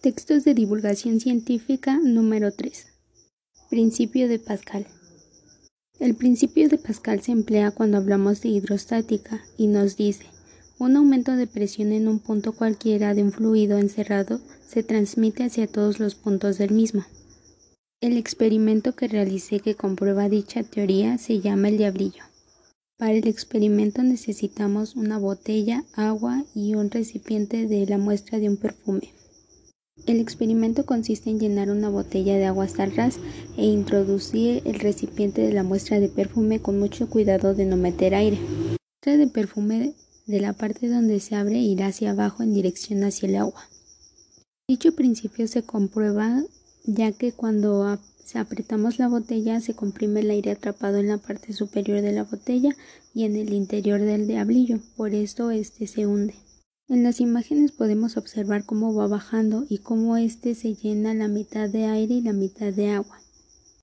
Textos de divulgación científica número 3. Principio de Pascal. El principio de Pascal se emplea cuando hablamos de hidrostática y nos dice, un aumento de presión en un punto cualquiera de un fluido encerrado se transmite hacia todos los puntos del mismo. El experimento que realicé que comprueba dicha teoría se llama el diablillo. Para el experimento necesitamos una botella, agua y un recipiente de la muestra de un perfume. El experimento consiste en llenar una botella de agua hasta el ras e introducir el recipiente de la muestra de perfume con mucho cuidado de no meter aire. La muestra de perfume de la parte donde se abre irá hacia abajo en dirección hacia el agua. Dicho principio se comprueba ya que cuando apretamos la botella se comprime el aire atrapado en la parte superior de la botella y en el interior del diablillo, por esto este se hunde. En las imágenes podemos observar cómo va bajando y cómo éste se llena la mitad de aire y la mitad de agua.